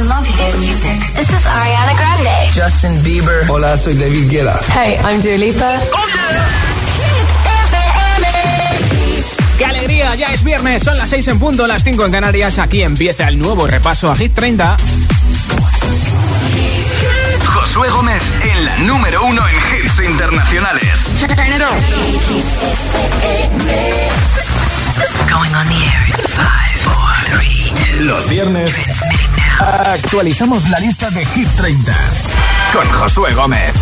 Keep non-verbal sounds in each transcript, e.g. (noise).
I love hit music. This is Ariana Grande. Justin Bieber. Hola, soy David Guetta. Hey, I'm Dua Lipa. ¡Qué alegría! Ya es viernes, son las 6 en punto, las 5 en Canarias. Aquí empieza el nuevo repaso a Hit 30. Josué Gómez en la número uno en hits internacionales. Going on the air in five, four, three, two. Los viernes actualizamos la lista de Hit 30 con Josué Gómez.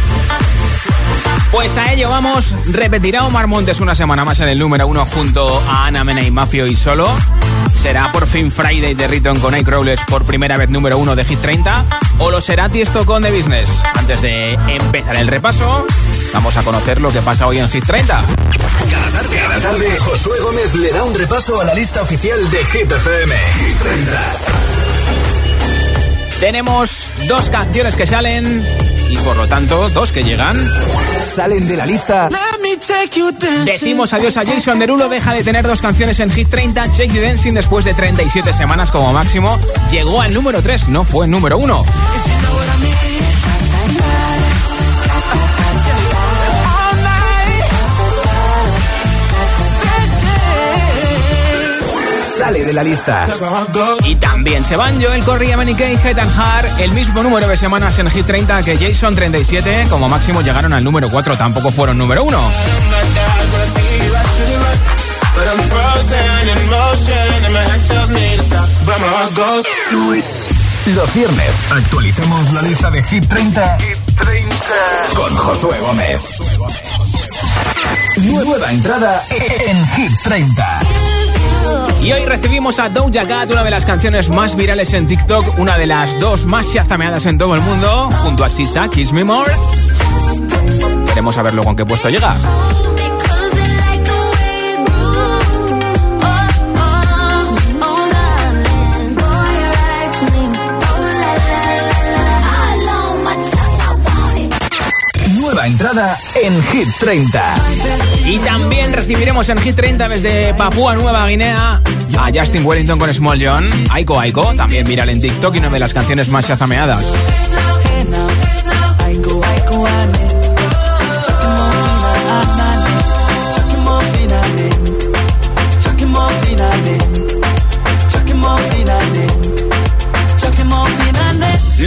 Pues a ello vamos. ¿Repetirá Omar Montes una semana más en el número uno junto a Ana Mena y Mafio y solo? ¿Será por fin Friday de Riton con Crawlers por primera vez número uno de Hit 30? ¿O lo será Tiesto con The Business? Antes de empezar el repaso, vamos a conocer lo que pasa hoy en Hit 30. Cada tarde, cada tarde, Josué Gómez le da un repaso a la lista oficial de Hit FM. Hit 30. Tenemos dos canciones que salen y por lo tanto dos que llegan. Salen de la lista. Decimos adiós a Jason Derulo, deja de tener dos canciones en Hit 30. Check the Dancing después de 37 semanas como máximo. Llegó al número 3, no fue el número 1. Sale de la lista. Y también se van Joel Correa, Manny Kay, Head and Heart, el mismo número de semanas en Hit 30 que Jason 37, como máximo llegaron al número 4, tampoco fueron número 1. Los viernes actualicemos la lista de Hit 30, con Josué Gómez. Nueva entrada en Hit 30. Y hoy recibimos a Doja Cat, una de las canciones más virales en TikTok, una de las dos más chazameadas en todo el mundo, junto a Sisa, Kiss Me More. Queremos saber luego en qué puesto llega. Nueva entrada en Hit 30. Y también recibiremos en Hit 30 desde Papúa Nueva Guinea a Justin Wellington con Small John, Aiko Aiko, también viral en TikTok y una de las canciones más chazameadas.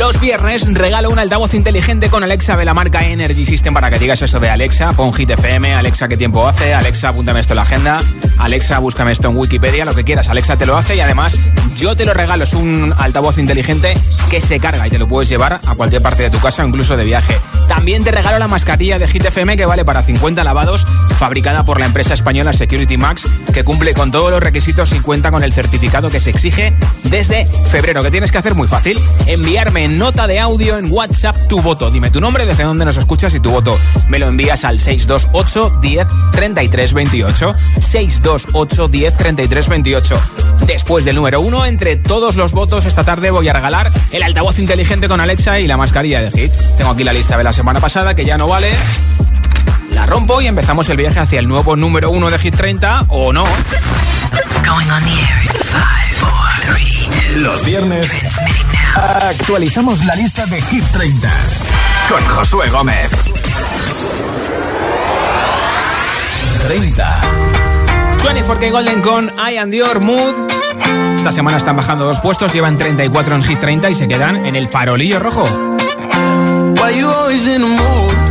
Los viernes regalo un altavoz inteligente con Alexa de la marca Energy System para que digas eso de Alexa, pon Hit FM, Alexa qué tiempo hace, Alexa apúntame esto en la agenda, Alexa búscame esto en Wikipedia, lo que quieras, Alexa te lo hace y además yo te lo regalo, es un altavoz inteligente que se carga y te lo puedes llevar a cualquier parte de tu casa o incluso de viaje. También te regalo la mascarilla de Hit FM que vale para 50 lavados, fabricada por la empresa española Security Max, que cumple con todos los requisitos y cuenta con el certificado que se exige desde febrero. que tienes que hacer? Muy fácil, enviarme nota de audio en WhatsApp tu voto. Dime tu nombre, desde dónde nos escuchas y tu voto me lo envías al 628 10 33 28. 628 10 33 28. Después del número 1, entre todos los votos, esta tarde voy a regalar el altavoz inteligente con Alexa y la mascarilla de Hit. Tengo aquí la lista de la semana pasada que ya no vale. La rompo y empezamos el viaje hacia el nuevo número 1 de Hit 30 o no. Los viernes actualizamos la lista de Hit 30 con Josué Gómez. 30. 24K Golden con I and Your Mood. Esta semana están bajando dos puestos, llevan 34 en Hit 30 y se quedan en el farolillo rojo. Why you always in the mood?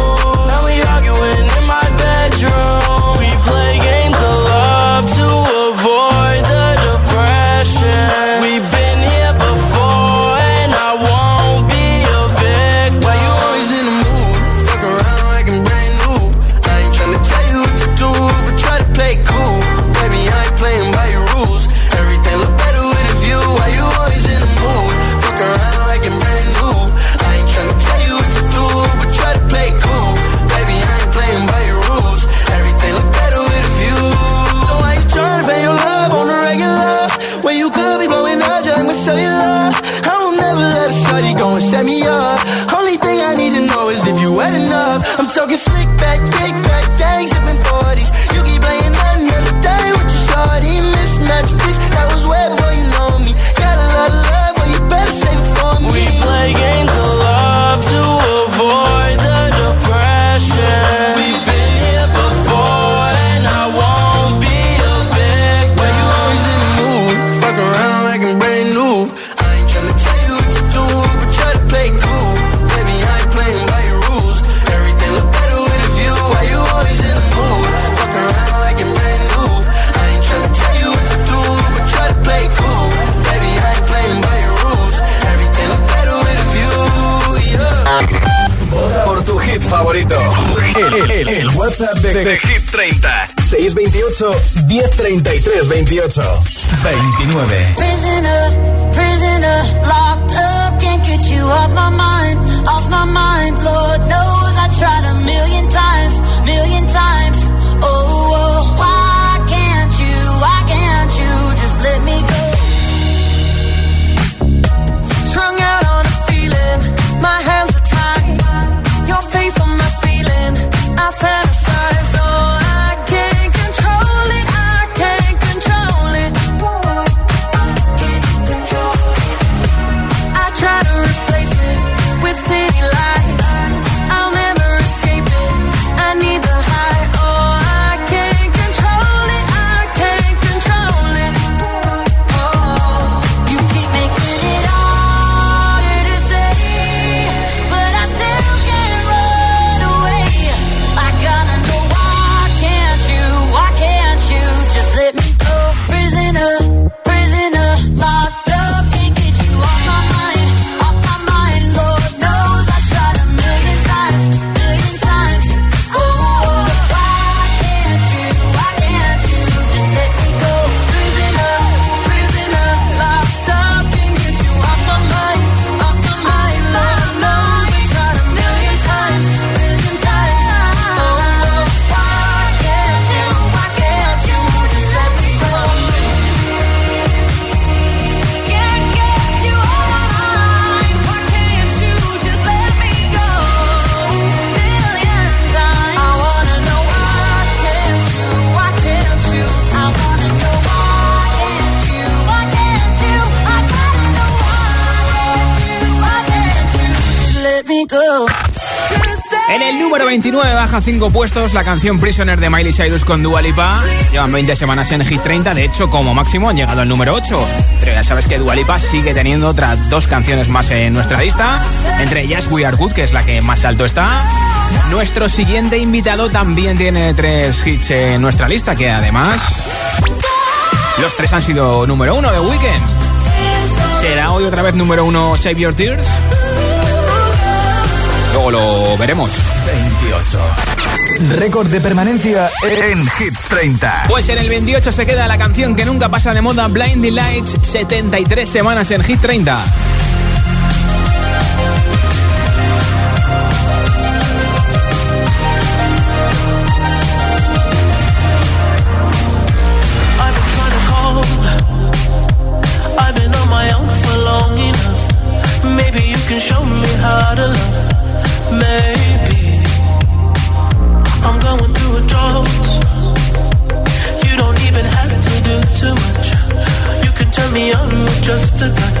628 1033 28 29. 29 baja 5 puestos la canción Prisoner de Miley Cyrus con Dua Lipa. Llevan 20 semanas en Hit 30, de hecho como máximo han llegado al número 8. Pero ya sabes que Dua Lipa sigue teniendo otras dos canciones más en nuestra lista, entre ellas We Are Good, que es la que más alto está. Nuestro siguiente invitado también tiene tres hits en nuestra lista, que además los tres han sido número uno de Weekend. ¿Será hoy otra vez número uno Save Your Tears? Luego lo veremos. 28. Récord de permanencia en Hit 30. Pues en el 28 se queda la canción que nunca pasa de moda, Blinding Lights, 73 semanas en Hit 30. The. ta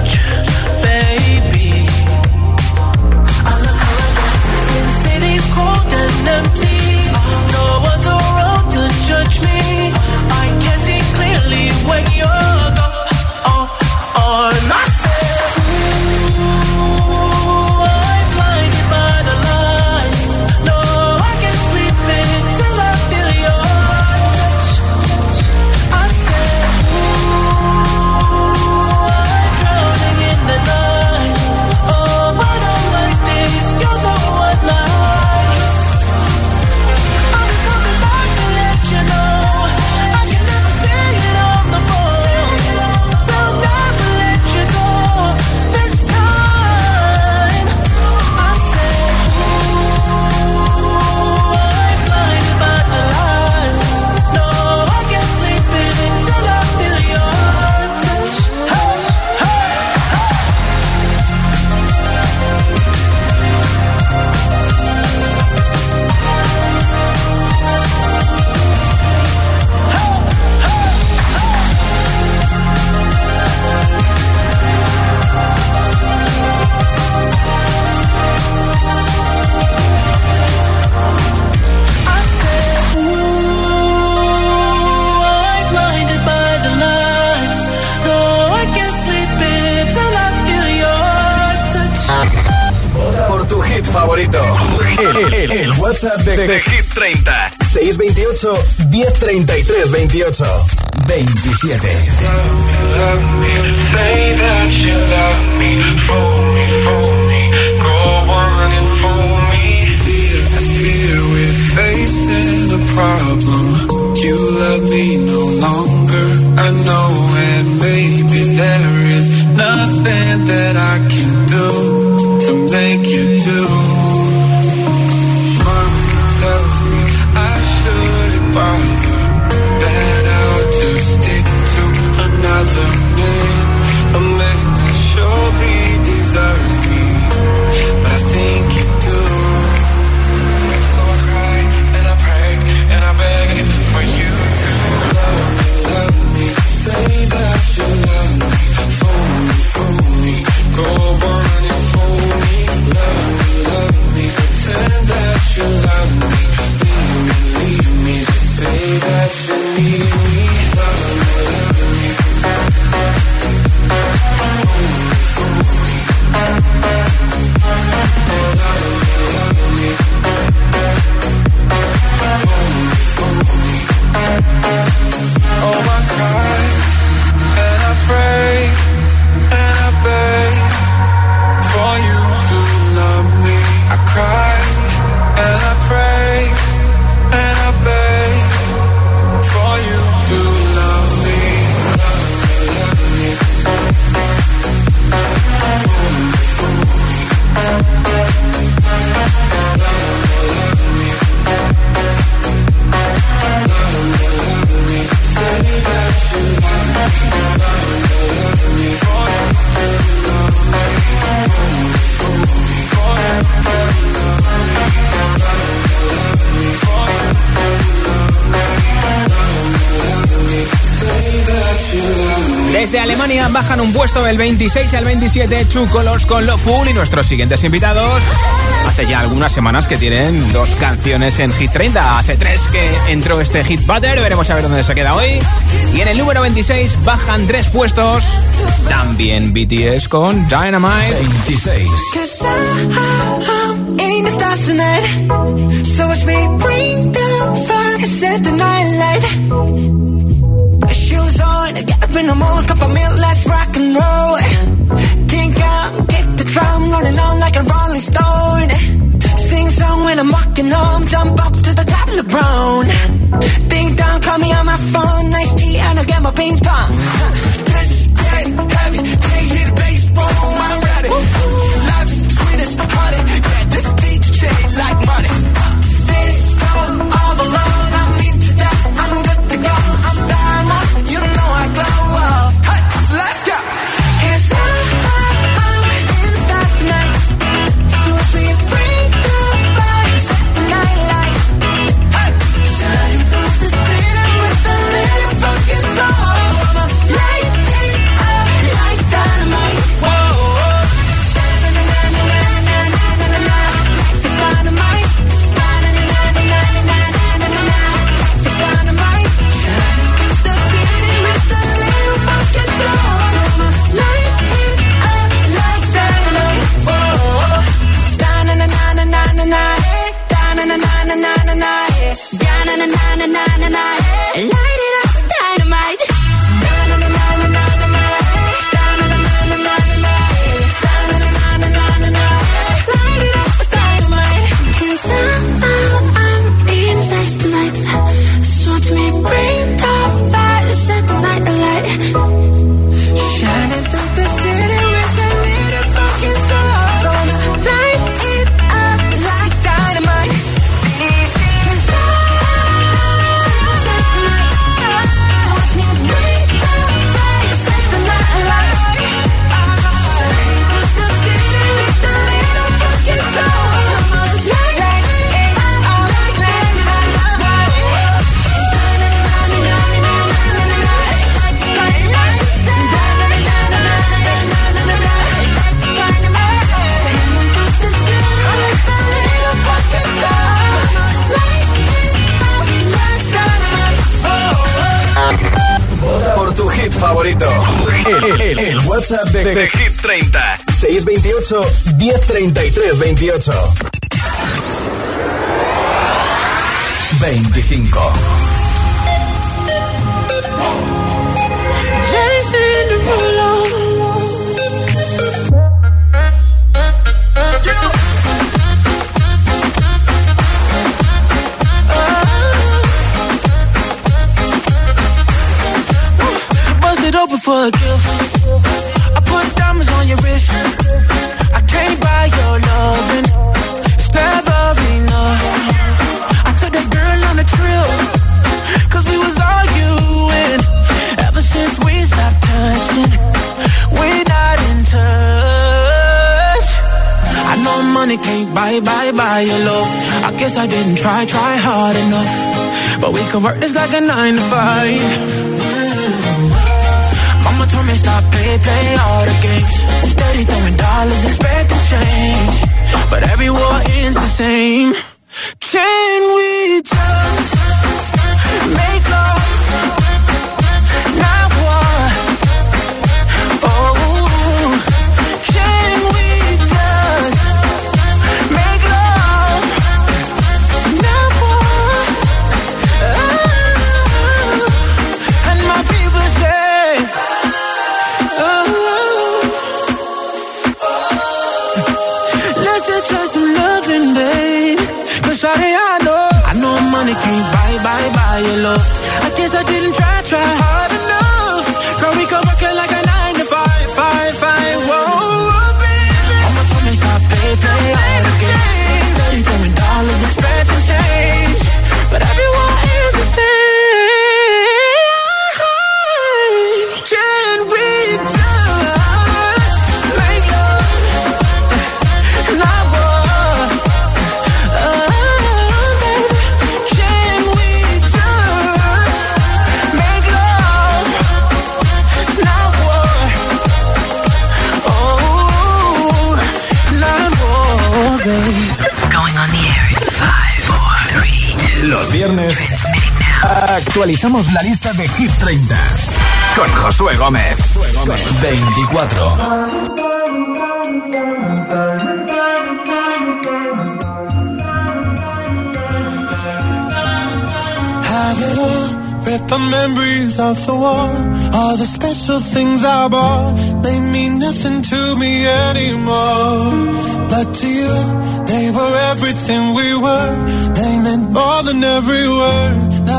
7. del 26 al 27, True Colors con Lo Full y nuestros siguientes invitados. Hace ya algunas semanas que tienen dos canciones en Hit 30. Hace tres que entró este Hit Butter, veremos a ver dónde se queda hoy. Y en el número 26 bajan tres puestos. También BTS con Dynamite 26. in the cup of let's ride. walking home, jump up to the top of the brown. Ding dong, call me on my phone, nice tea, and I'll get my ping pong. Huh. (laughs) This day, 628 1033 28 25 We work this like a nine to five. Mama told me stop, play, play all the games. Steady throwing dollars, expecting change. But every war ends the same. Money can't buy, buy, buy your love. Actualizamos la lista de Hit 30 con Josué Gómez. 24. have it all. Rip the memories of the war. All the special things I bought, they mean nothing to me anymore. But to you, they were everything we were. They meant more than every word.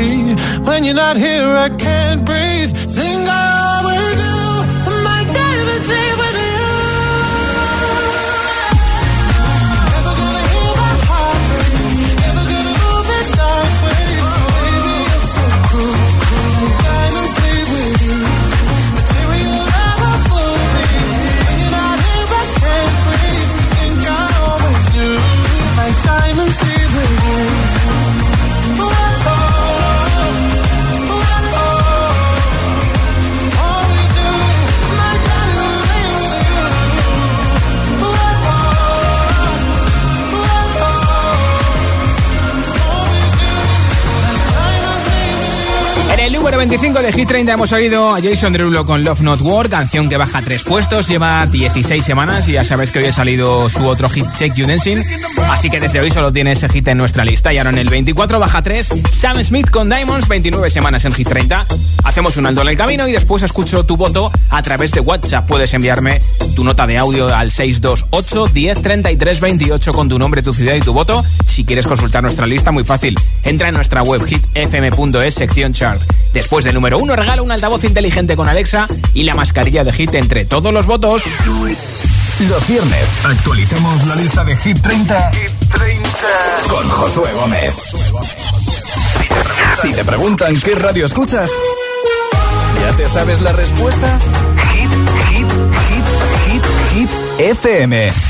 When you're not here, I can't breathe. Think 25 de Hit 30 hemos oído a Jason Derulo con Love Not War, canción que baja tres puestos, lleva 16 semanas y ya sabes que hoy ha salido su otro hit Check You Dancing, así que desde hoy solo tiene ese hit en nuestra lista y ahora en el 24 baja 3, Sam Smith con Diamonds, 29 semanas en Hit 30. Hacemos un alto en el camino y después escucho tu voto a través de WhatsApp. Puedes enviarme tu nota de audio al 628 10 33 28 con tu nombre, tu ciudad y tu voto. Si quieres consultar nuestra lista, muy fácil. Entra en nuestra web hitfm.es, sección chart. Después número 1 regala un altavoz inteligente con Alexa y la mascarilla de Hit entre todos los votos. Los viernes actualizamos la lista de Hit 30, con Josué Gómez. Si te preguntan qué radio escuchas, ¿ya te sabes la respuesta? Hit, hit, hit, hit, hit, FM.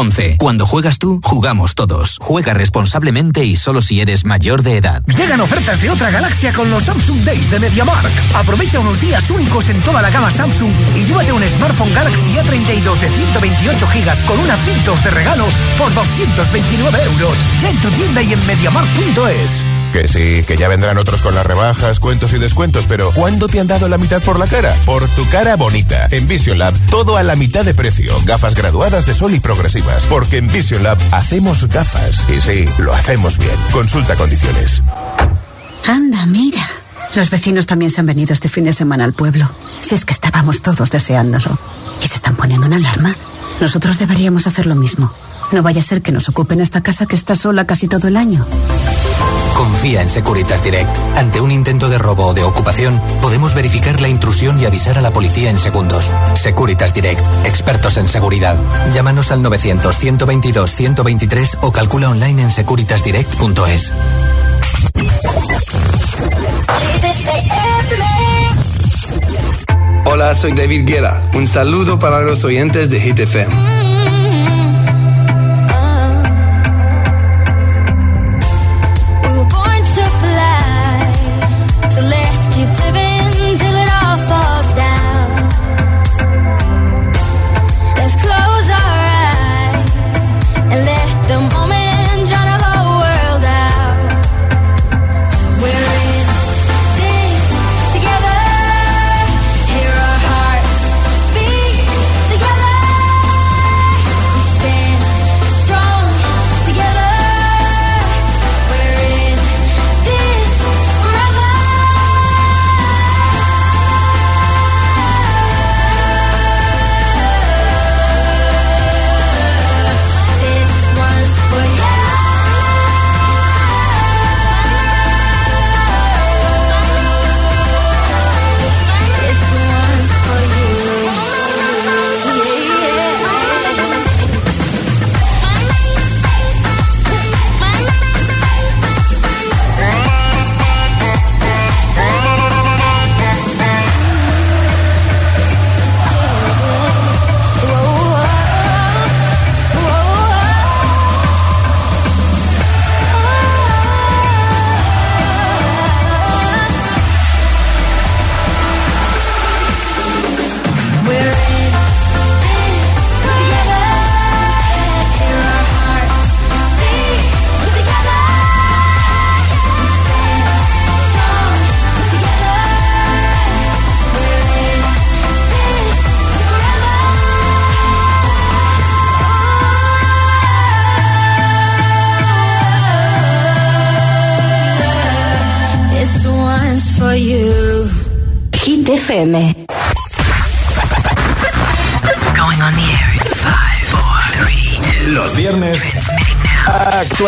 11. Cuando juegas tú, jugamos todos. Juega responsablemente y solo si eres mayor de edad. Llegan ofertas de otra galaxia con los Samsung Days de MediaMark. Aprovecha unos días únicos en toda la gama Samsung y llévate un smartphone Galaxy A32 de 128 GB con una Filtros de regalo por 229 euros. Ya en tu tienda y en MediaMark.es. Que sí, que ya vendrán otros con las rebajas, cuentos y descuentos, pero ¿cuándo te han dado la mitad por la cara? Por tu cara bonita. En Vision Lab, todo a la mitad de precio. Gafas graduadas de sol y progresivas. Porque en Vision Lab hacemos gafas. Y sí, lo hacemos bien. Consulta condiciones. Anda, mira. Los vecinos también se han venido este fin de semana al pueblo. Si es que estábamos todos deseándolo. ¿Y se están poniendo una alarma? Nosotros deberíamos hacer lo mismo. No vaya a ser que nos ocupen esta casa que está sola casi todo el año. Confía en Securitas Direct. Ante un intento de robo o de ocupación, podemos verificar la intrusión y avisar a la policía en segundos. Securitas Direct, expertos en seguridad. Llámanos al 900-122-123 o calcula online en securitasdirect.es. Hola, soy David Guerra. Un saludo para los oyentes de Hit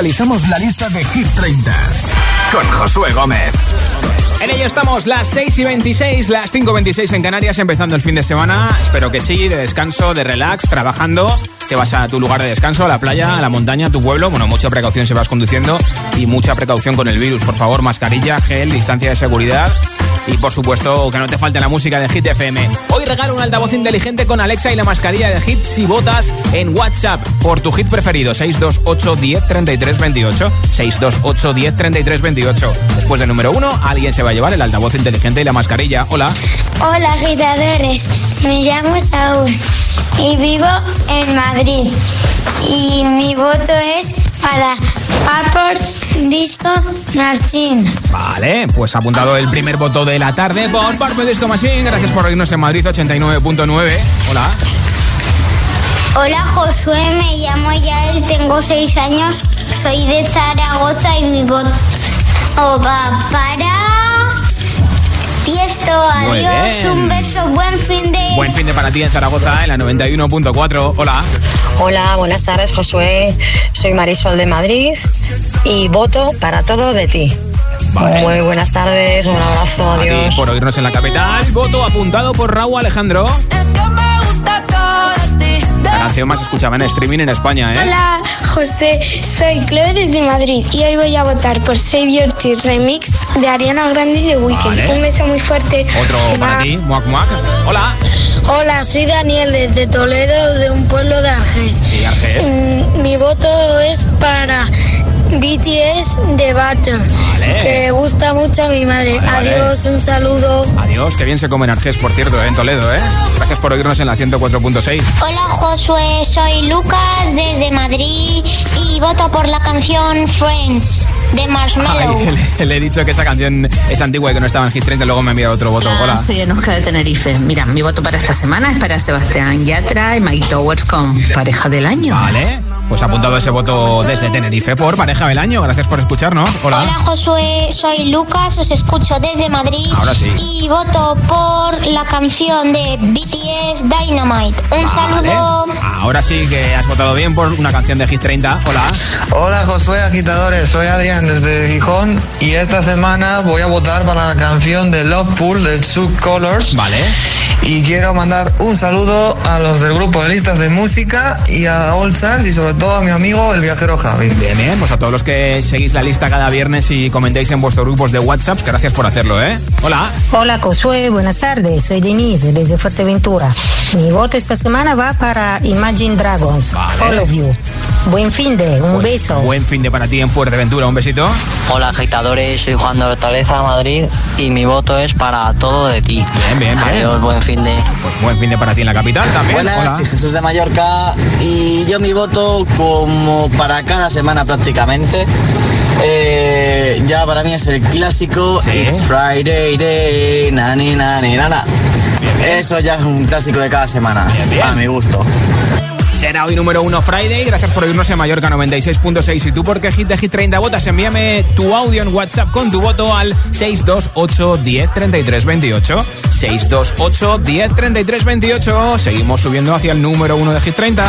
actualizamos la lista de Hit 30 con Josué Gómez. En ello estamos, las 6 y 26, las 5 y 26 en Canarias, empezando el fin de semana. Espero que sí, de descanso, de relax, trabajando. Te vas a tu lugar de descanso, a la playa, a la montaña, a tu pueblo. Bueno, mucha precaución si vas conduciendo y mucha precaución con el virus. Por favor, mascarilla, gel, distancia de seguridad. Y por supuesto que no te falte la música de Hit FM. Hoy regalo un altavoz inteligente con Alexa y la mascarilla de Hit si votas en WhatsApp por tu hit preferido 628 10 33 28 628 10 33 28. Después del número uno, alguien se va a llevar el altavoz inteligente y la mascarilla. Hola. Hola agitadores, me llamo Saúl y vivo en Madrid y mi voto es para Purple Disco Machine. Vale, pues ha apuntado el primer voto de la tarde por Purple Disco Machine. Gracias por oírnos en Madrid 89.9. Hola. Hola Josué, me llamo Yael, tengo seis años, soy de Zaragoza y mi voto va para Tiesto. Adiós, un beso, buen fin de... Buen fin de para ti en Zaragoza en la 91.4. Hola. Hola, buenas tardes, Josué. Soy Marisol de Madrid y voto para todo de ti. Muy buenas tardes, un abrazo, A ti adiós. por oírnos en la capital. Voto apuntado por Raúl Alejandro. Canción más escuchada en streaming en España, ¿eh? Hola José, soy Chloe desde Madrid y hoy voy a votar por Save Your Tears Remix de Ariana Grande y The Weeknd. Vale. Un beso muy fuerte. Otro para ti, Muac Muac. Hola. Hola, soy Daniel desde Toledo, de un pueblo de Arges. Sí, Arges. Mm, Mi voto es para BTS de Battle, que gusta mucho a mi madre. Vale, vale. Adiós, un saludo. Adiós, que bien se come en Arges, por cierto, ¿eh? en Toledo, ¿eh? Gracias por oírnos en la 104.6. Hola Josué, soy Lucas desde Madrid y voto por la canción Friends de Marshmallow. Ay, (laughs) le, le he dicho que esa canción es antigua y que no estaba en Hit 30 y luego me ha enviado otro voto. Hola. Soy Anuska de Tenerife. Mira, mi voto para esta semana es para Sebastián Yatra y Mike Towers con Pareja del Año. Vale. Pues ha apuntado ese voto desde Tenerife por Pareja del Año. Gracias por escucharnos. Hola. Hola Josué, soy Lucas, os escucho desde Madrid Ahora sí. y voto por la canción de BTS Dynamite. Un saludo. Ahora sí que has votado bien por una canción de Hit 30. Hola. Hola Josué agitadores, soy Adrián desde Gijón y esta semana voy a votar para la canción de Love Pool de Two Colors. Vale. Y quiero mandar un saludo a los del grupo de listas de música y a All Stars y sobre todo a mi amigo el viajero Javi. Bien, bien. Pues a todos los que seguís la lista cada viernes y comentéis en vuestros grupos de WhatsApp, gracias por hacerlo, ¿eh? Hola. Hola Josué, buenas tardes. Soy Denise desde Fuerteventura. Mi voto esta semana va para Imagine Dragons. Follow You. Buen fin de, un Pues beso. Buen fin de para ti en Fuerteventura. Un besito. Hola agitadores, soy Juan de Hortaleza, Madrid y mi voto es para todo de ti. Bien, bien, bien. Adiós, buen fin de... Pues buen fin de para ti en la capital también. Buenas, Hola. soy Jesús de Mallorca y yo mi voto como para cada semana prácticamente. eh, ya para mí es el clásico It's Friday Day, nani nani nana. Eso ya es un clásico de cada semana, a mi gusto. Será hoy número uno Friday. Gracias por oírnos en Mallorca 96.6. ¿Y tú por qué Hit de Hit 30 votas? Envíame tu audio en WhatsApp con tu voto al 628 10 33 28. 628 10 33 28. Seguimos subiendo hacia el número uno de Hit 30.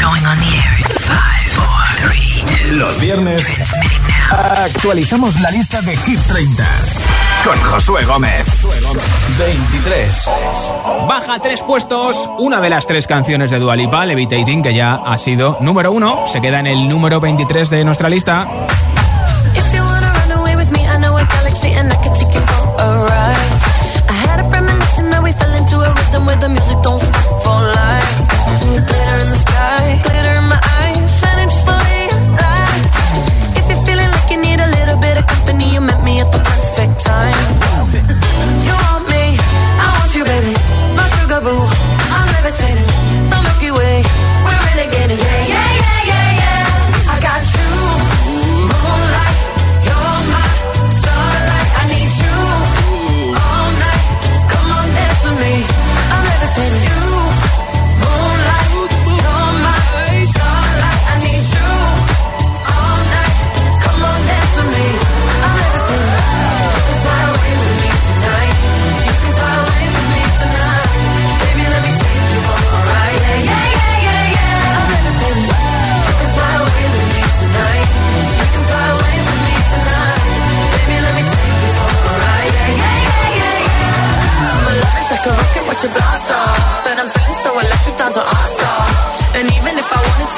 Going on the air in five, four, three, two. Los viernes actualizamos la lista de Hit 30 con Josué Gómez. 23. Baja tres puestos. Una de las tres canciones de Dua Lipa, Levitating, que ya ha sido número uno. Se queda en el número 23 de nuestra lista.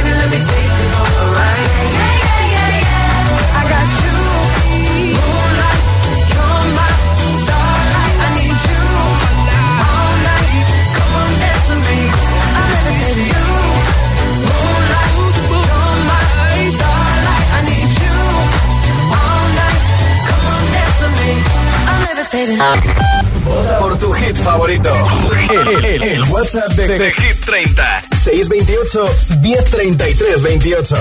Baby, let me take you for a ride. Vota por tu hit favorito. El, el- el WhatsApp de, de Hit 30. 628 1033 28.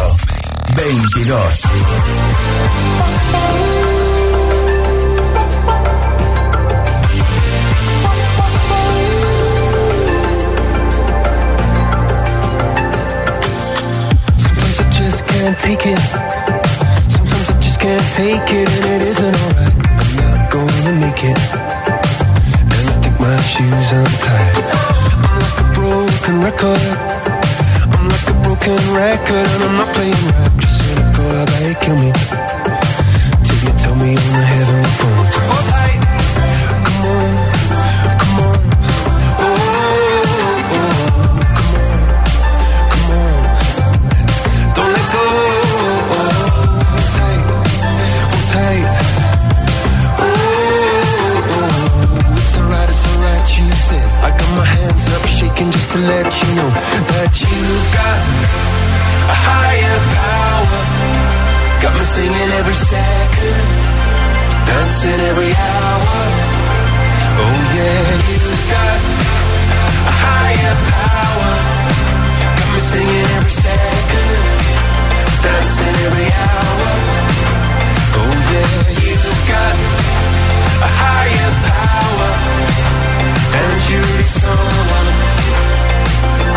22. Sometimes I just can't take it. Sometimes I just can't take it, shoes untied. I'm like a broken record. I'm like a broken record, and I'm not playing right. Just cynical, how they kill me. Till you tell me on the heavenly phone let you know that you've got a higher power. Got me singing every second, dancing every hour. Oh yeah, you've got a higher power. Got me singing every second, dancing every hour. Oh yeah, you've got a higher power, and you're someone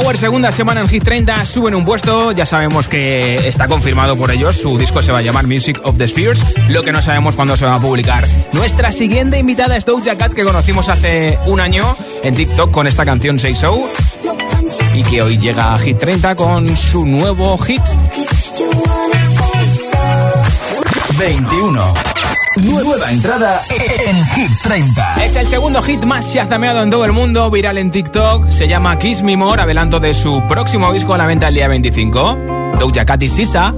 Power, segunda semana en Hit 30, suben un puesto. Ya sabemos que está confirmado por ellos. Su disco se va a llamar Music of the Spheres. Lo que no sabemos cuándo se va a publicar. Nuestra siguiente invitada es Doja Cat, que conocimos hace un año en TikTok con esta canción Say So. Y que hoy llega a Hit 30 con su nuevo hit. 21. Nueva entrada en Hit 30. Es el segundo hit más shazameado en todo el mundo, viral en TikTok. Se llama Kiss Me More, adelanto de su próximo disco a la venta el día 25. Doja Cat y Sisa.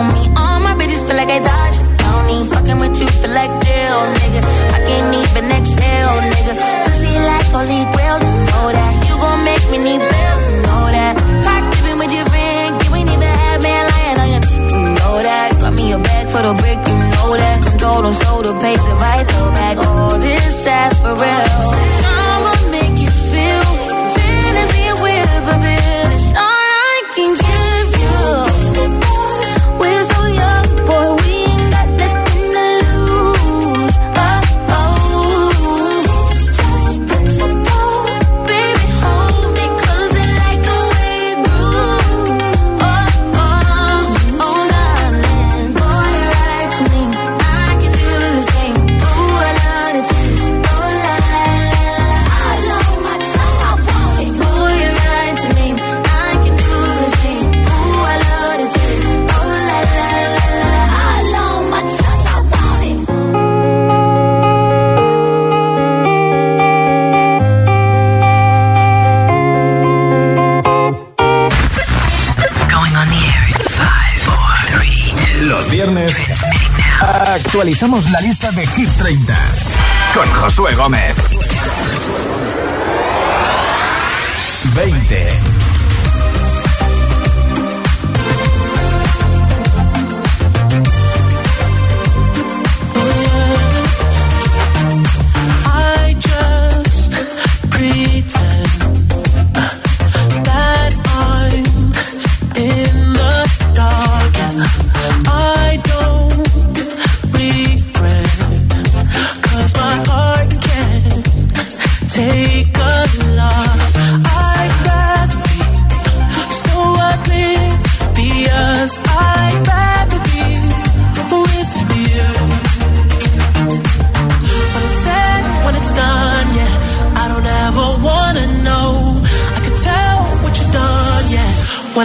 Without me. All my bitches feel like I dodged the county. Fucking with you feel like jail, nigga. I can't even exhale, nigga. Pussy like holy grail, you know that. You gon' make me need bail, you know that. Cock dipping with your friend, you ain't even had man lying on your, you know that. Got me a bag for the brick, you know that. Control them, so the pace if I throw back all this ass for real. Actualizamos la lista de Hit 30 con Josué Gómez. 20.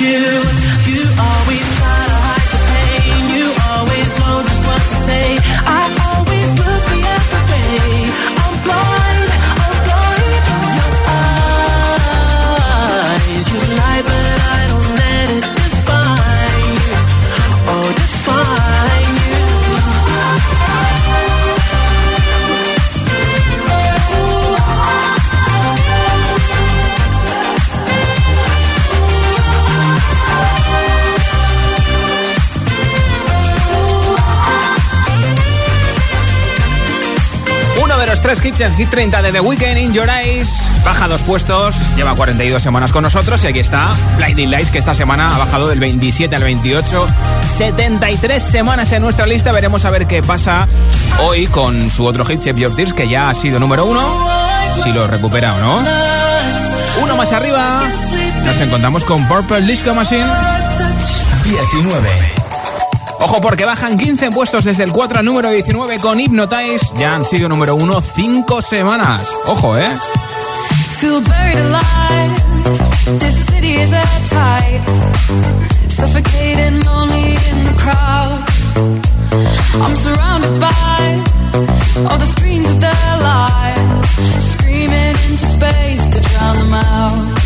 you. Hits en Hit 30 de The Weeknd, In Your Eyes. Baja dos puestos, lleva 42 semanas con nosotros y aquí está Blinding Lights, que esta semana ha bajado del 27 al 28. 73 semanas en nuestra lista. Veremos a ver qué pasa hoy con su otro hit, Shape Your Tears, que ya ha sido número uno. Si lo recupera o no. Uno más arriba, nos encontramos con Purple Disco Machine. 19. Ojo porque bajan 15 puestos desde el 4 al número 19 con Hypnotize. Ya han sido número 1 5 semanas. Ojo, ¿eh? Feel buried alive. This city is at tight. Suffocating, lonely in the crowd. I'm surrounded by all the screens of their lives. Screaming into space to drown them out.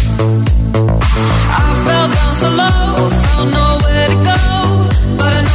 I fell down so low,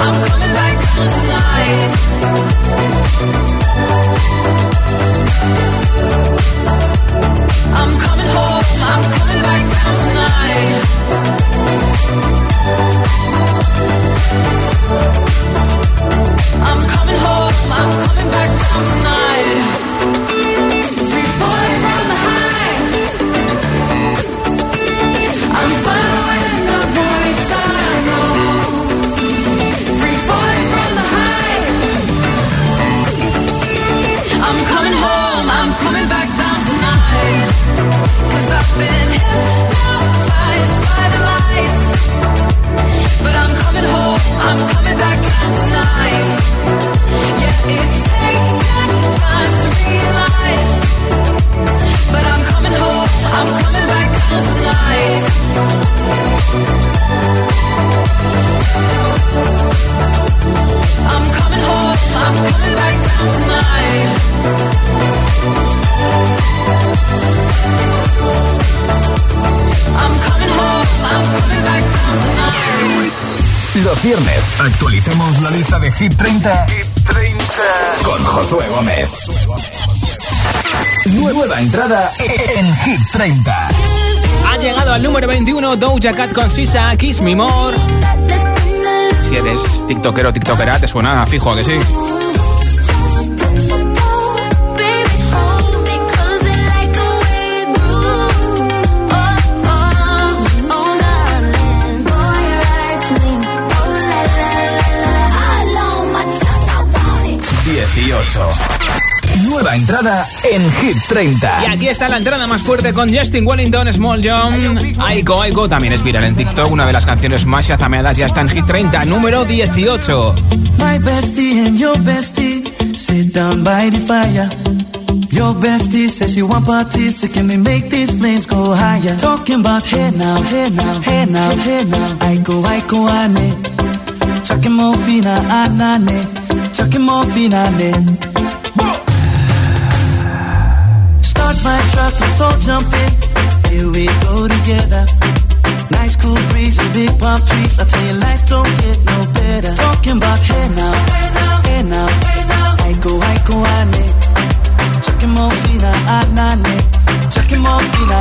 I'm coming back down tonight. I'm coming home, I'm coming back down tonight. I'm coming home, I'm coming back down tonight. Viernes actualicemos la lista de Hit 30, con Josué Gómez. Nueva entrada en Hit 30. Ha llegado al número 21 Doja Cat con Sisa Kiss Me More. Si eres tiktokero o tiktokera, te suena fijo, ¿a que sí? Entrada en Hit 30. Y aquí está la entrada más fuerte con Justin Wellington, Small John. Aiko Aiko también es viral en TikTok. Una de las canciones más chazameadas ya está en Hit 30, número 18. My bestie and your bestie sit down by the fire. Your bestie says she want parties, so can we make these flames go higher? Talking about hey now, hey now, hey now, hey now. I go, I go, ane. Chucking more fina, anane. Chucking more fina, ane. Truck, let's all jump in. Here we go together. Nice cool breeze and big palm trees. I tell you, life don't get no better. Talking about hey now, hey now, hey now, hey now. I go, I go, ane. Chucking more fina, anane. Chucking more fina.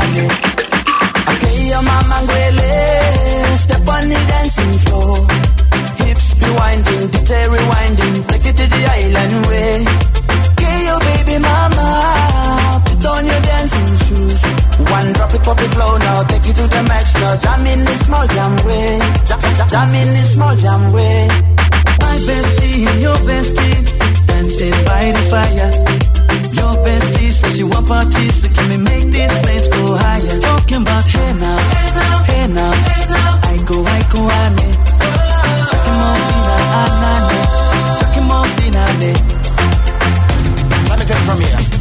Okay, your mama ngwele. Step on the dancing floor. Hips be winding, detail rewinding. Take it to the island way. Okay, your baby mama. Put on your dancing shoes. One drop it, pop it low now. Take it to the max now. Jam in the small jam way. Jam, jam, jam in the small jam way. My bestie and your bestie dancing by the fire. Your bestie says you want parties, so can we make these flames go higher? Talking about hey now, hey now, hey now. I go, I go, ane. Chucking more fina, anane. Chucking more fina, ane. Let me take it from here.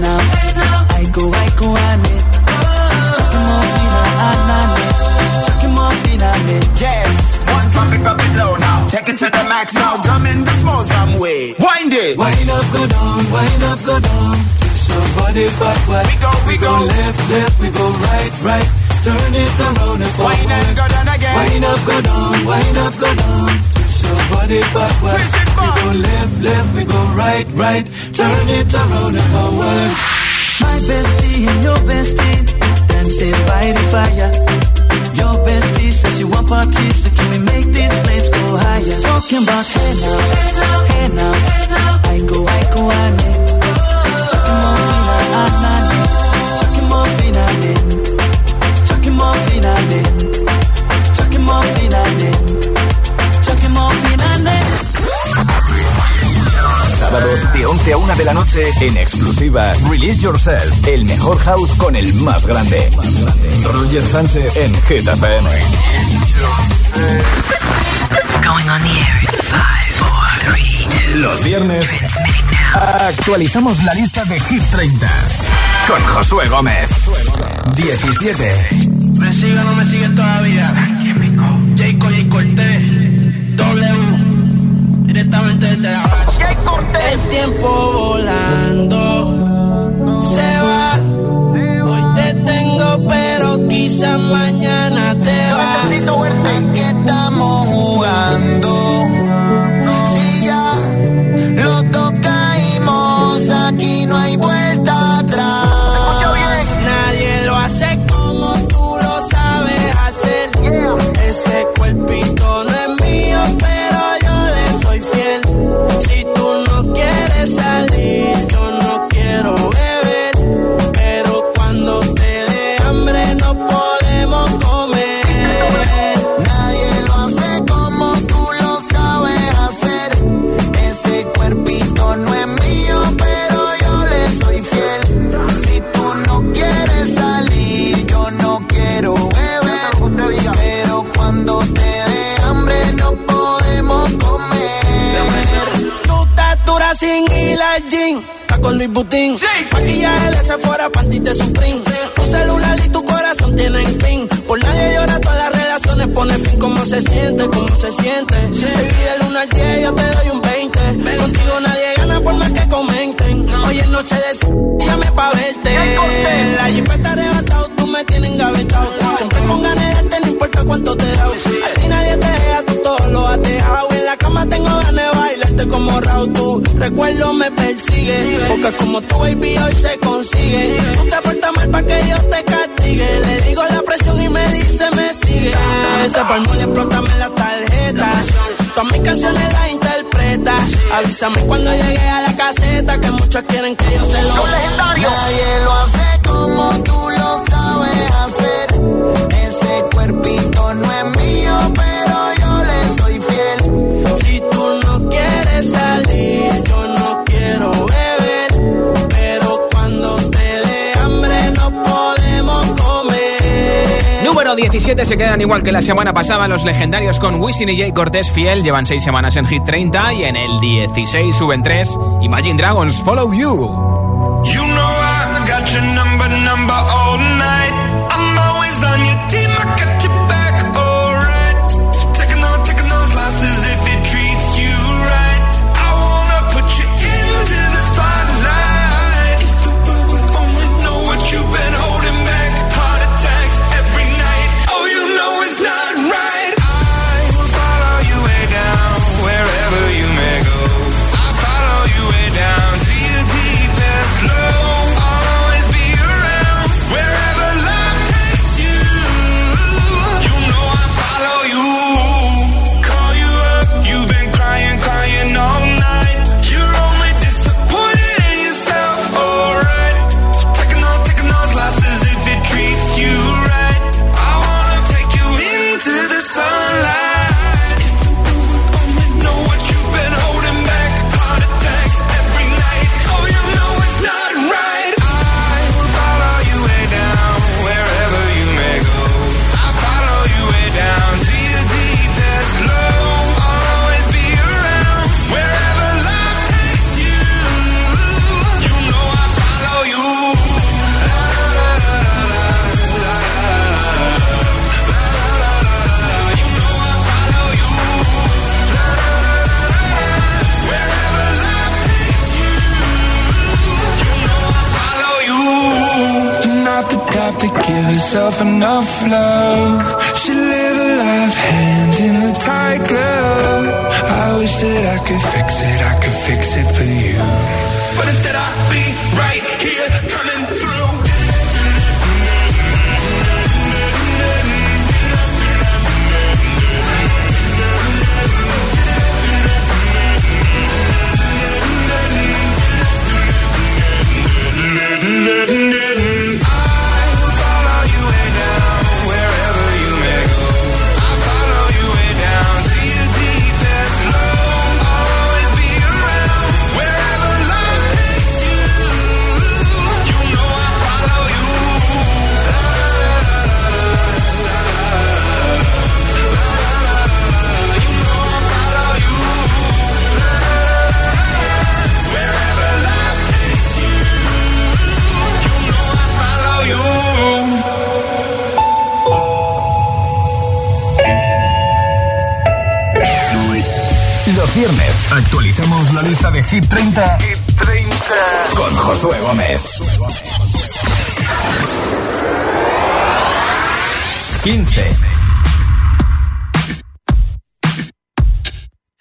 now. I go, I go, ane. Chucking more fina, anane. Chucking more fina, ane. Yes, one drop it, drop it low now Take it to the max now, jam in the small jam way Wind it Wind up, go down, wind up, go down. Twist your body backward. We go, we go. left, left, we go right, right. Turn it around and forward. Wind and go down again Wind up, go down, wind up, go down. Twist your body backward. Twist it We go left, left, we go right, right. Turn it around and forward. My bestie and your bestie dancing by the fire. Your bestie says you want parties, so can we make these flames go higher? Talking about hey now, hey now, hey now, hey now. I go, I go, ane. Chucking more fina, anane. Chucking more fina, ane. Chucking more fina, ane. Chucking more fina, ane. Chucking Sábados de 11 a 1 de la noche en exclusiva, Release Yourself, el mejor house con el más grande. Roger Sánchez en two. Los viernes actualizamos la lista de Hit 30 con Josué Gómez. 17. Me sigue o no me sigue todavía. Jayco J Cortés. W. Directamente desde la El tiempo volando se va. Hoy te tengo, pero quizás mañana te vas. ¿A qué estamos jugando? Hilar jean, está con Luis Butín. Maquillaje de Sephora, panty de Supreme. Tu celular y tu corazón tienen pin. Por nadie llora, todas las relaciones pone fin. ¿Cómo se siente? ¿Cómo se siente? Baby, del 1 al 10 yo te doy un 20. Contigo nadie gana por más que comenten. Hoy es noche de llame pa' verte. La jipeta arrebatado, tú me tienes engavetado. Siempre con ganas de darte, no importa cuánto te da. A ti nadie te deja, tú todo lo has dejado. En la cama tengo ganas Raúl. Tu recuerdo me persigue. Porque como tu baby hoy se consigue. Tú te portas mal pa' que yo te castigue. Le digo la presión y me dice me sigue. Este palmo le explótame la tarjeta. Todas mis canciones las interpreta. Avísame cuando llegue a la caseta. Que muchos quieren que yo se lo. Nadie lo hace como tú lo sabes hacer. Ese cuerpito no es mío, pero Número 17 se quedan igual que la semana pasada los legendarios con Wisin y Jay Cortés Fiel. Llevan 6 semanas en Hit 30 y en el 16 suben 3 Imagine Dragons Follow. You enough love. Viernes actualizamos la lista de Hit 30, Hit 30. con Josué Gómez. 15.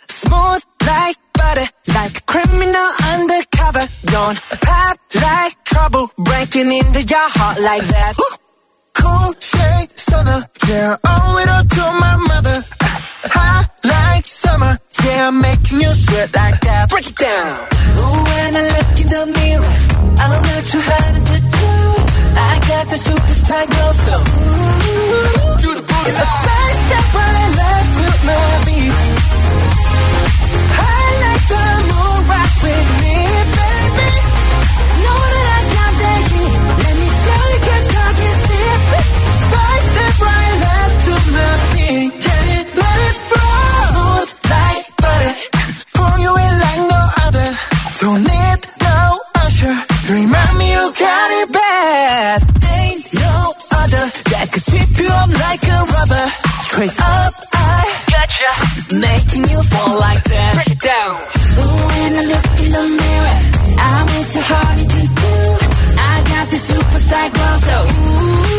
Smooth like butter, like a criminal undercover. Don't pop like trouble, breaking into your heart like that. Cool shade stunner, yeah, owe it all to my mother. (laughs) Hot like yeah, I'm making you sweat like that. Break it down. Ooh, when I look in the mirror, I'm not too hard to do. I got the superstar glow, so ooh, do the booty. A side step right left to my beat. I like the moon rock with me, you got it bad. Ain't no other that could sweep you up like a rubber. Straight up, I gotcha. Making you fall like that. Break it down. Ooh, when I look in the mirror, I'm with your heart to do. I got the superstar glow, so ooh.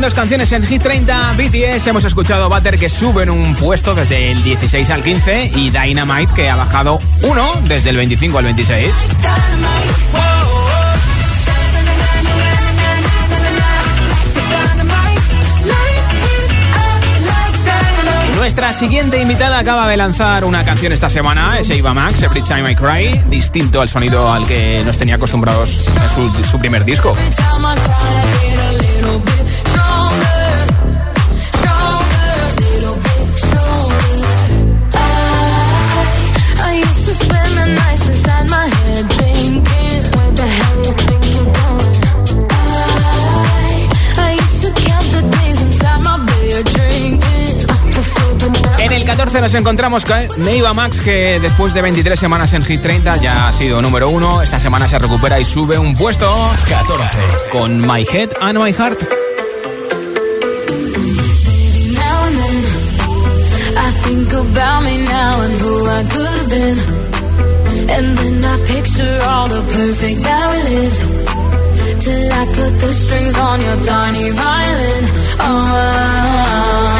Tienen dos canciones en Hit 30 BTS. Hemos escuchado Butter que sube en un puesto desde el 16 al 15 y Dynamite que ha bajado uno desde el 25 al 26. Nuestra siguiente invitada acaba de lanzar una canción esta semana, es Eva Max, Every Time I Cry, distinto al sonido al que nos tenía acostumbrados en su, su primer disco. 14 nos encontramos con Neiva Max, que después de 23 semanas en Hit 30 ya ha sido número uno. Esta semana se recupera y sube un puesto 14 con My Head and My Heart. Now and then, I think about me now and who I could have been. And then I picture all the perfect that we lived. Till I cut the strings on your tiny violin. Oh,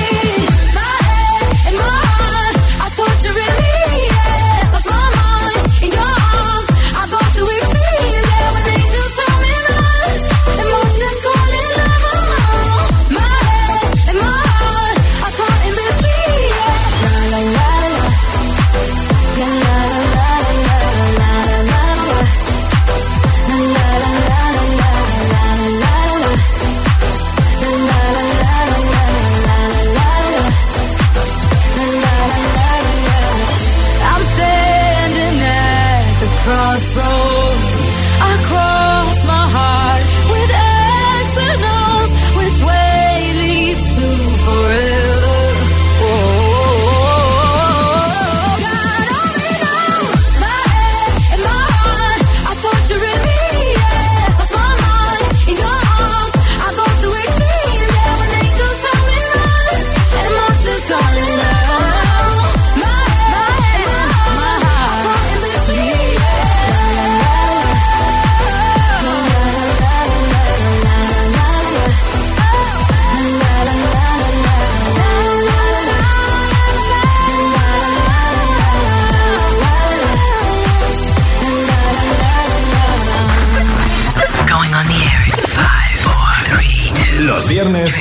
viernes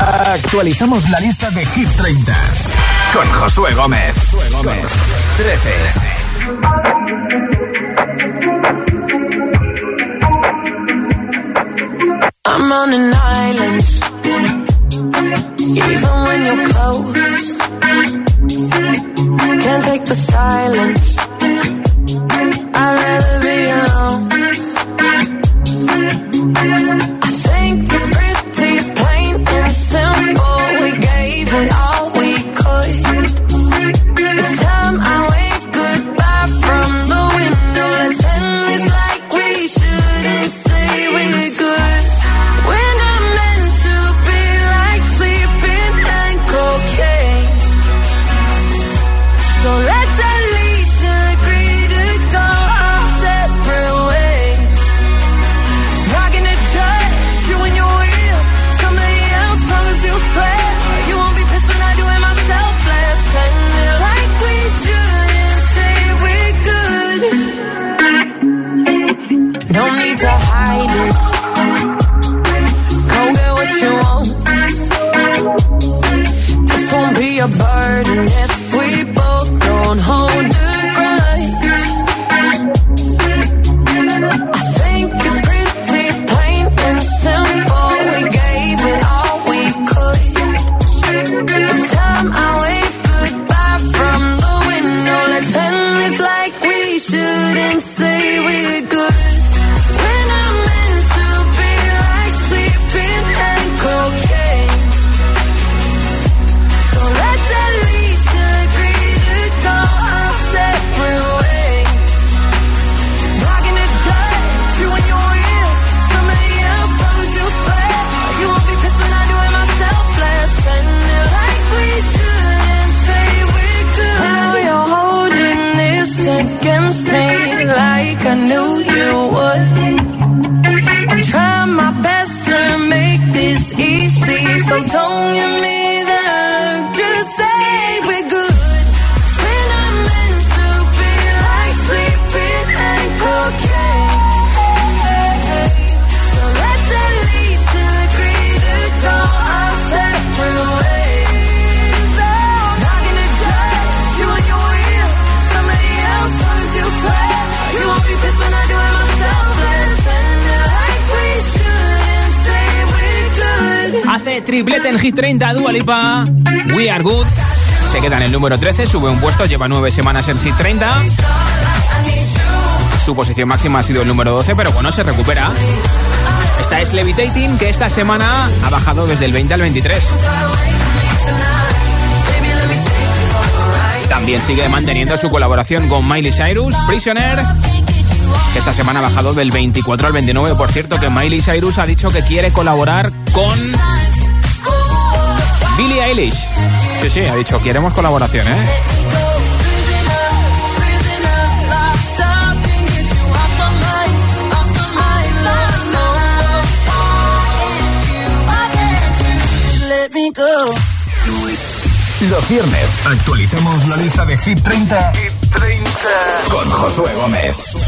actualizamos la lista de Hit 30 con Josué Gómez. Josué Gómez. 13. I'm on an island. Even when you're close, can't take the silence. queda en el número 13, sube un puesto, lleva 9 semanas en Hit 30. Su posición máxima ha sido el número 12, pero bueno, se recupera. Esta es Levitating, que esta semana ha bajado desde el 20 al 23. También sigue manteniendo su colaboración con Miley Cyrus, Prisoner, que esta semana ha bajado del 24 al 29. Por cierto, que Miley Cyrus ha dicho que quiere colaborar con Billie Eilish. Sí, sí, ha dicho, queremos colaboración, ¿eh? Los viernes actualizamos la lista de Hit 30, Hit 30. con Josué Gómez.